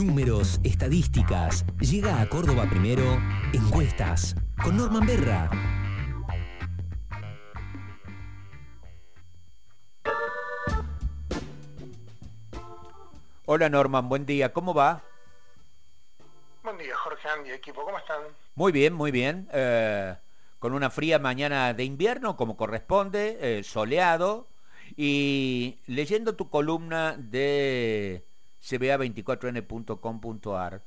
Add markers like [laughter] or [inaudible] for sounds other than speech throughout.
Números, estadísticas. Llega a Córdoba primero. Encuestas. Con Norman Berra. Hola Norman, buen día. ¿Cómo va? Buen día, Jorge Andy, equipo. ¿Cómo están? Muy bien, muy bien. Eh, con una fría mañana de invierno, como corresponde, eh, soleado. Y leyendo tu columna de cba24n.com.ar,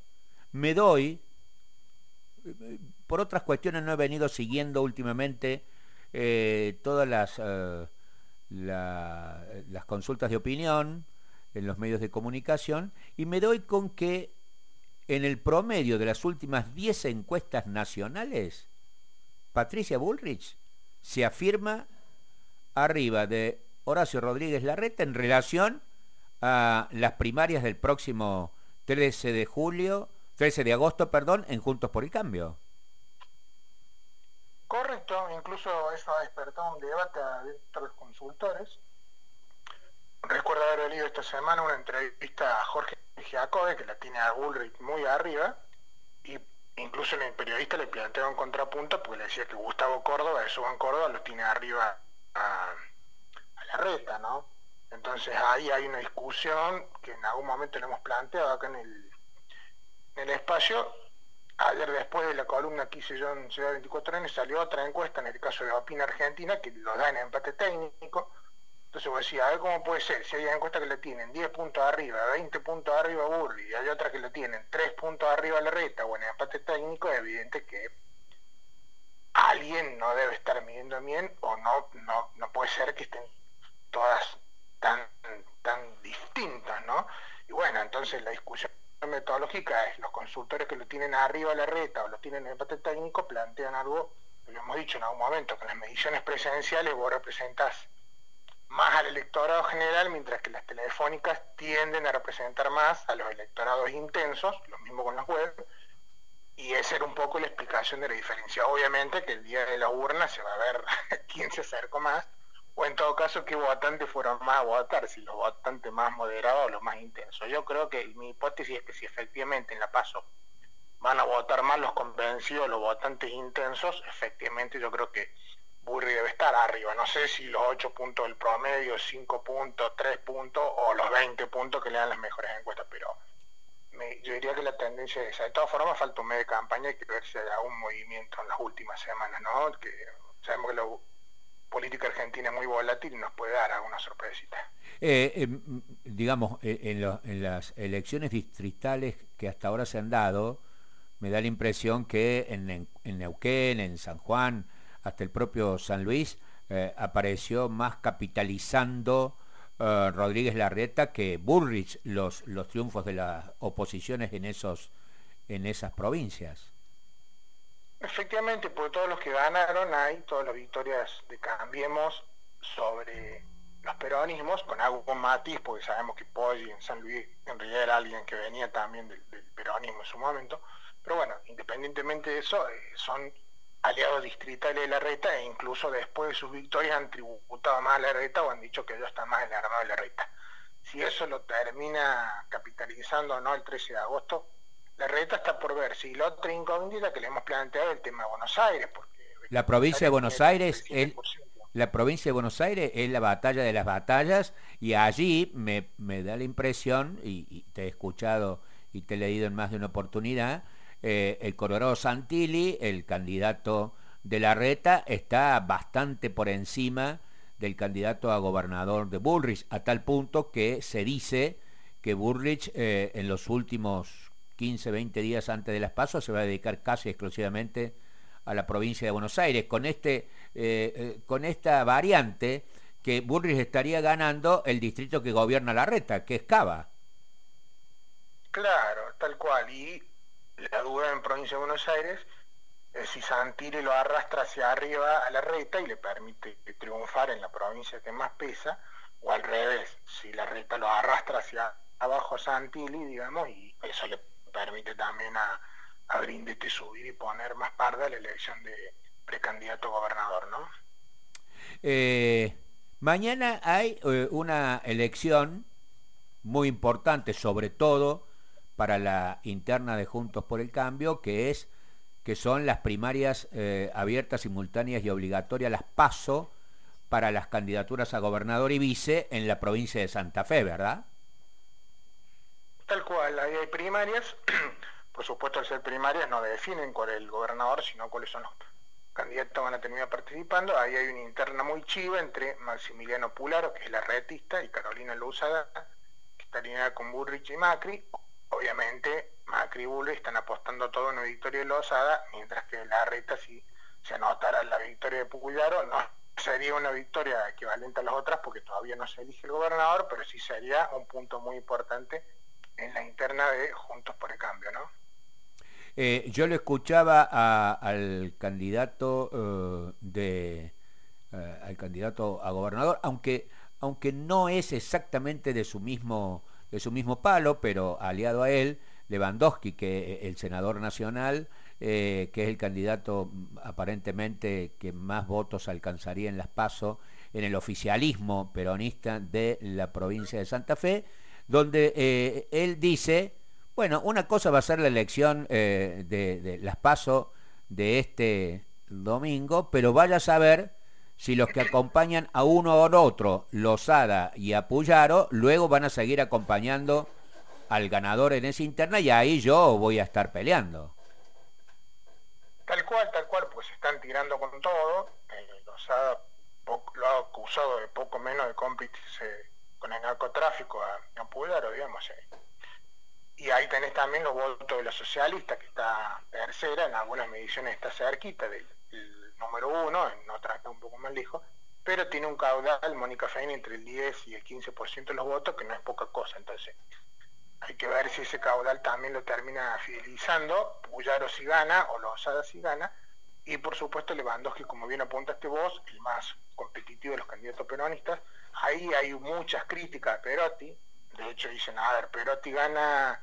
me doy, por otras cuestiones no he venido siguiendo últimamente eh, todas las, eh, las consultas de opinión en los medios de comunicación y me doy con que en el promedio de las últimas 10 encuestas nacionales, Patricia Bullrich se afirma arriba de Horacio Rodríguez Larreta en relación a las primarias del próximo 13 de julio, 13 de agosto, perdón, en Juntos por el Cambio. Correcto, incluso eso ha despertado un debate dentro de los consultores. Recuerdo haber leído esta semana una entrevista a Jorge Giacobbe, que la tiene a Bullrich muy arriba, y incluso el periodista le planteó un contrapunto porque le decía que Gustavo Córdoba, de Suban Córdoba, lo tiene arriba a, a la reta, ¿no? Entonces ahí hay una discusión que en algún momento le hemos planteado acá en el, en el espacio. Ayer después de la columna que hice yo en Ciudad 24 años salió otra encuesta, en el caso de Opina Argentina, que lo da en empate técnico. Entonces vos decís, a ver cómo puede ser, si hay encuestas que le tienen 10 puntos arriba, 20 puntos arriba Burri, y hay otras que le tienen 3 puntos arriba la reta o en empate técnico, es evidente que alguien no debe estar midiendo bien o no, no, no puede ser que estén todas tan, tan distintas, ¿no? Y bueno, entonces la discusión metodológica es los consultores que lo tienen arriba a la reta o lo tienen en empate técnico plantean algo, lo hemos dicho en algún momento, que las mediciones presidenciales vos representás más al electorado general, mientras que las telefónicas tienden a representar más a los electorados intensos, lo mismo con las web, y esa era un poco la explicación de la diferencia. Obviamente que el día de la urna se va a ver [laughs] quién se acercó más, o en todo caso qué votantes fueron más a votar, si los votantes más moderados o los más intensos. Yo creo que mi hipótesis es que si efectivamente en la PASO van a votar más los convencidos, los votantes intensos, efectivamente yo creo que Burri debe estar arriba. No sé si los 8 puntos del promedio, 5 puntos, 3 puntos o los 20 puntos que le dan las mejores encuestas, pero yo diría que la tendencia es esa. De todas formas, falta un mes de campaña y que ver si hay algún movimiento en las últimas semanas, ¿no? Que sabemos que lo política argentina muy volátil nos puede dar alguna sorpresita. Eh, eh, digamos, eh, en, las elecciones distritales que hasta ahora se han dado, me da la impresión que en, Neuquén, en San Juan, hasta el propio San Luis, apareció más capitalizando Rodríguez Larreta que Bullrich los, los triunfos de las oposiciones en, esos, en esas provincias. Efectivamente, por todos los que ganaron hay todas las victorias de Cambiemos sobre los peronismos, con algo matiz, porque sabemos que Poggi en San Luis en realidad era alguien que venía también del, peronismo en su momento. Pero bueno, independientemente de eso, eh, son aliados distritales de la reta e incluso después de sus victorias han tributado más a la reta o han dicho que ellos están más en el armado de la reta. Si eso lo termina capitalizando o no el 13 de agosto, la reta está por ver si la otra incógnita que le hemos planteado es el tema de Buenos Aires. Porque la provincia de Buenos Aires, la provincia de Buenos Aires es la batalla de las batallas y allí me, da la impresión, y, te he escuchado y te he leído en más de una oportunidad, eh, el Colorado Santilli, el candidato de la reta, está bastante por encima del candidato a gobernador de Bullrich, a tal punto que se dice que Bullrich eh, en los últimos 15, 20 días antes de las pasos, se va a dedicar casi exclusivamente a la provincia de Buenos Aires, con, este, eh, eh, con esta variante que Burris estaría ganando el distrito que gobierna la reta, que es Cava. Claro, tal cual. Y la duda en provincia de Buenos Aires es si Santilli lo arrastra hacia arriba a la reta y le permite triunfar en la provincia que más pesa, o al revés, si la reta lo arrastra hacia abajo Santilli, digamos, y eso le permite también a, Brindete subir y poner más parda la elección de precandidato gobernador, ¿no? Eh, mañana hay eh, una elección muy importante, sobre todo para la interna de Juntos por el Cambio, que es que son las primarias eh, abiertas, simultáneas y obligatorias, las paso para las candidaturas a gobernador y vice en la provincia de Santa Fe, ¿verdad? Ahí hay primarias, [clears throat] por supuesto al ser primarias no definen cuál es el gobernador, sino cuáles son los candidatos que van a terminar participando, ahí hay una interna muy chiva entre Maximiliano Pularo, que es la retista, y Carolina Luzada, que está alineada con Burrich y Macri, obviamente Macri y Bullrich están apostando todo en una victoria de Lozada, mientras que la reta si se anotara la victoria de Puyaro, no sería una victoria equivalente a las otras porque todavía no se elige el gobernador, pero sí sería un punto muy importante en la interna de Juntos por el Cambio, ¿no? Eh, yo lo escuchaba al candidato eh, de eh, al candidato a gobernador, aunque aunque no es exactamente de su mismo de su mismo palo, pero aliado a él, Lewandowski, que el senador nacional, que es el candidato mm, aparentemente que más votos alcanzaría en las PASO, en el oficialismo peronista de la provincia de Santa Fe, donde él dice bueno, una cosa va a ser la elección eh, de, las PASO de este domingo, pero vaya a saber si los que acompañan a uno o otro, Lozada y a Puyaro, luego van a seguir acompañando al ganador en esa interna y ahí yo voy a estar peleando. Tal cual, tal cual, pues están tirando con todo. Eh, Lozada lo ha acusado de poco menos de cómplice con el narcotráfico a, a Puyaro, digamos. Eh y ahí tenés también los votos de los socialistas, que está tercera, en algunas mediciones está cerquita del, número uno, en otras está un poco más lejos, pero tiene un caudal, Mónica Fein, entre el 10 y el 15% de los votos, que no es poca cosa. Entonces, hay que ver si ese caudal también lo termina fidelizando, Puyaro si gana o Lozada si gana, y por supuesto Lewandowski, como bien apuntaste vos, el más competitivo de los candidatos peronistas. Ahí hay muchas críticas a Perotti, de hecho dicen, a ver, Perotti gana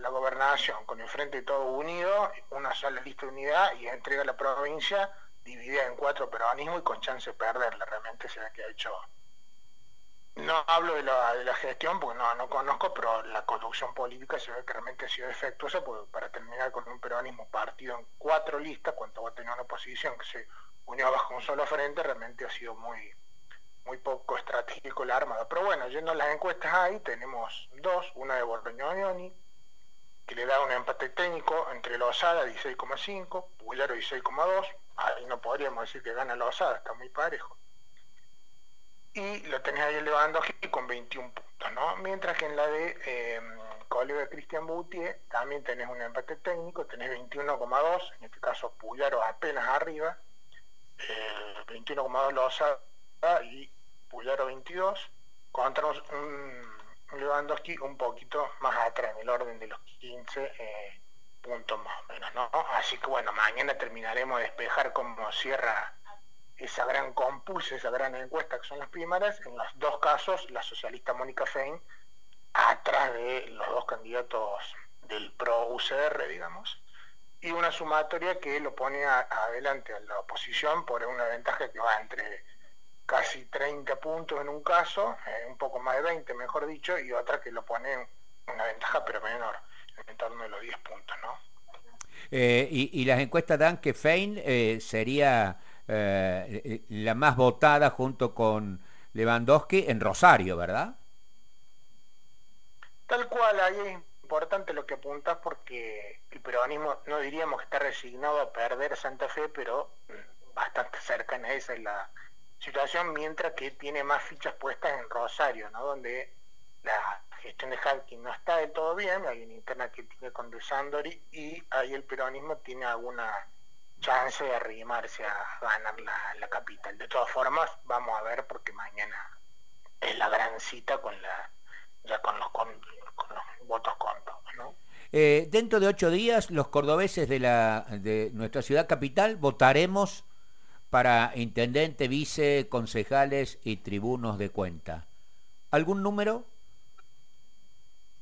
la gobernación con el Frente Todo Unido, una sola lista de unidad y entrega la provincia dividida en cuatro peronismos y con chance de perderla. Realmente se ve que ha hecho... No hablo de la, gestión porque no, no conozco, pero la conducción política se ve que realmente ha sido defectuosa porque para terminar con un peronismo partido en cuatro listas, cuando va a tener una oposición que se unió bajo un solo frente, realmente ha sido muy, muy poco estratégico la armada. Pero bueno, yendo a las encuestas ahí, tenemos dos, una de Borgoñoni, que le da un empate técnico entre Lozada 16,5, Puyaro 16,2, ahí no podríamos decir que gana Lozada, está muy parejo. Y lo tenés ahí elevando con 21 puntos, ¿no? Mientras que en la de eh, colega Cristian Boutier también tenés un empate técnico, tenés 21,2, en este caso Puyaro apenas arriba, 21,2 Lozada y Puyaro 22, contra un Lewandowski un poquito más atrás, en el orden de los 15 eh, puntos más o menos, ¿no? Así que bueno, mañana terminaremos de despejar cómo cierra esa gran compulsa, esa gran encuesta que son las primarias. En los dos casos, la socialista Mónica Fein, atrás de los dos candidatos del pro-UCR, digamos, y una sumatoria que lo pone adelante a la oposición por una ventaja que va entre casi 30 puntos en un caso, eh, un poco más de 20 mejor dicho, y otra que lo pone una ventaja pero menor, en torno de los 10 puntos, ¿no? Eh, y, las encuestas dan que Fein eh, sería la más votada junto con Lewandowski en Rosario, ¿verdad? Tal cual, ahí es importante lo que apuntas porque el peronismo no diríamos que está resignado a perder Santa Fe, pero mm, bastante cerca en esa es la, situación mientras que tiene más fichas puestas en Rosario, ¿no? donde la gestión de Hawking no está del todo bien, hay una interna que tiene con De Sandori y ahí el peronismo tiene alguna chance de arrimarse a ganar la, capital. De todas formas, vamos a ver porque mañana es la gran cita con la ya con los, con, los votos contados, ¿no? Eh, dentro de ocho días, los cordobeses de, la, de nuestra ciudad capital votaremos para intendente, vice, concejales y tribunos de cuenta. ¿Algún número?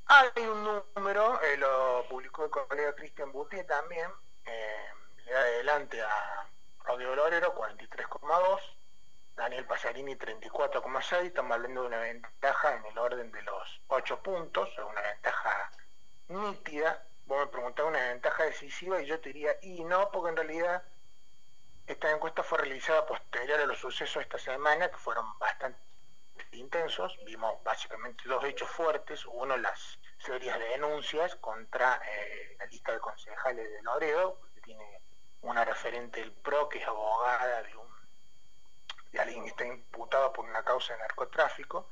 Hay un número, eh, lo publicó el colega Cristian Buti también, eh, le da adelante a Rodrigo Lorero 43,2, Daniel Pasarini 34,6, estamos hablando de una ventaja en el orden de los 8 puntos, una ventaja nítida, vos me preguntabas una ventaja decisiva y yo te diría, y no, porque en realidad esta encuesta fue realizada posterior a los sucesos esta semana, que fueron bastante intensos. Vimos básicamente dos hechos fuertes. Uno, las serias denuncias contra eh, la lista de concejales de Loredo, que tiene una referente del PRO, que es abogada de, un, de alguien que está imputado por una causa de narcotráfico.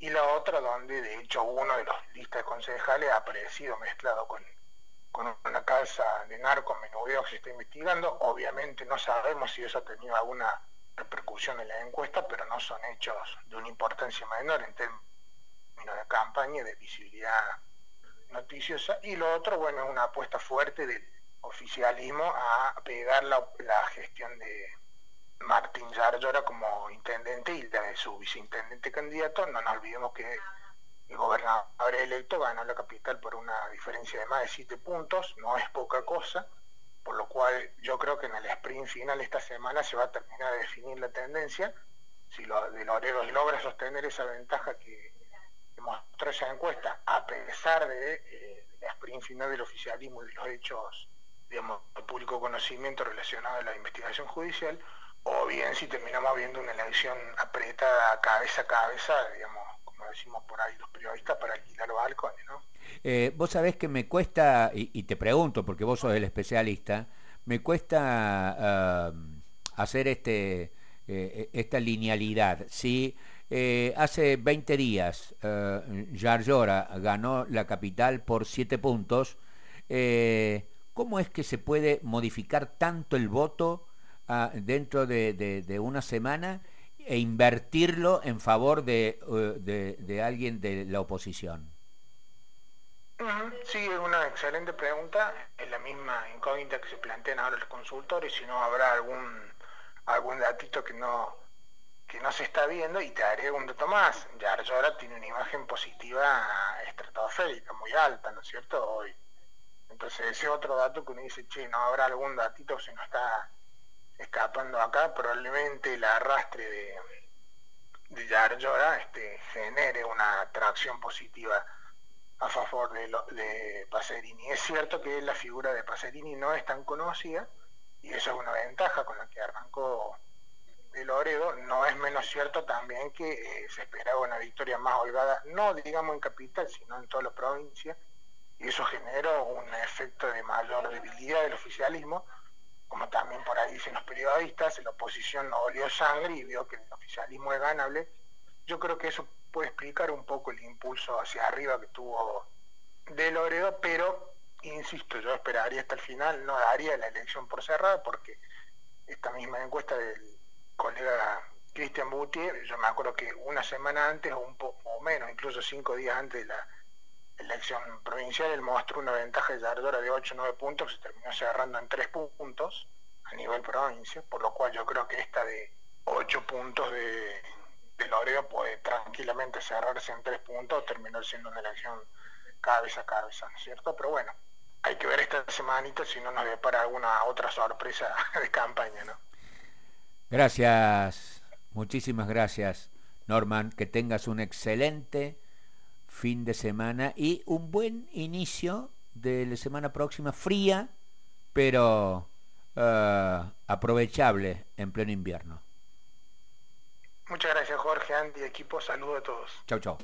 Y la otra, donde de hecho uno de los listas de concejales ha aparecido mezclado con con una casa de narco menudeo que se está investigando. Obviamente no sabemos si eso ha tenido alguna repercusión en la encuesta, pero no son hechos de una importancia menor en términos de campaña de visibilidad noticiosa. Y lo otro, bueno, es una apuesta fuerte del oficialismo a pegar la, gestión de Martín Yarlora como intendente y de su viceintendente candidato. No nos olvidemos que el gobernador electo ganó la capital por una diferencia de más de siete puntos, no es poca cosa, por lo cual yo creo que en el sprint final esta semana se va a terminar de definir la tendencia. Si lo de Loredo logra sostener esa ventaja que, mostró esa encuesta, a pesar de, eh, la sprint final del oficialismo y de los hechos digamos, de público conocimiento relacionados a la investigación judicial, o bien si terminamos viendo una elección apretada cabeza a cabeza, digamos, decimos por ahí los periodistas, para alquilar balcones, ¿no? Eh, vos sabés que me cuesta, y, te pregunto, porque vos sos el especialista, me cuesta ah, hacer este, eh, esta linealidad. Si eh, hace 20 días Yarlora ganó la capital por 7 puntos, ¿cómo es que se puede modificar tanto el voto ah, dentro de una semana? E invertirlo en favor de, eh, de, alguien de la oposición? Sí, es una excelente pregunta. Es la misma incógnita que se plantean ahora los consultores, si no habrá algún algún datito que no que no se está viendo y te haré un dato más. Ya ahora tiene una imagen positiva estratosférica, muy alta, ¿no es cierto? Hoy. Entonces ese otro dato que uno dice, che, no habrá algún datito si no está escapando acá, probablemente el arrastre de, de Yarlora este, genere una atracción positiva a favor de, lo, de Pacerini. Es cierto que la figura de Pacerini no es tan conocida y eso es una ventaja con la que arrancó de Loredo. No es menos cierto también que eh, se esperaba una victoria más holgada, no digamos en capital, sino en toda la provincia, y eso generó un efecto de mayor debilidad del oficialismo como también por ahí dicen los periodistas, la oposición olió sangre y vio que el oficialismo es ganable. Yo creo que eso puede explicar un poco el impulso hacia arriba que tuvo de Loredo, pero insisto, yo esperaría hasta el final, no daría la elección por cerrada, porque esta misma encuesta del colega Cristian Boutier, yo me acuerdo que una semana antes o un poco menos, incluso cinco días antes de la elección provincial, él mostró una ventaja de Yardora de 8 o 9 puntos, se terminó cerrando en 3 puntos a nivel provincia, por lo cual yo creo que esta de 8 puntos de, de puede tranquilamente cerrarse en 3 puntos, terminar siendo una elección cabeza a cabeza, ¿no es cierto? Pero bueno, hay que ver esta semanita si no nos depara alguna otra sorpresa [laughs] de campaña, ¿no? Gracias, muchísimas gracias, Norman, que tengas un excelente fin de semana y un buen inicio de la semana próxima, fría, pero uh, aprovechable en pleno invierno. Muchas gracias Jorge, Andy, equipo, saludos a todos. Chau, chau.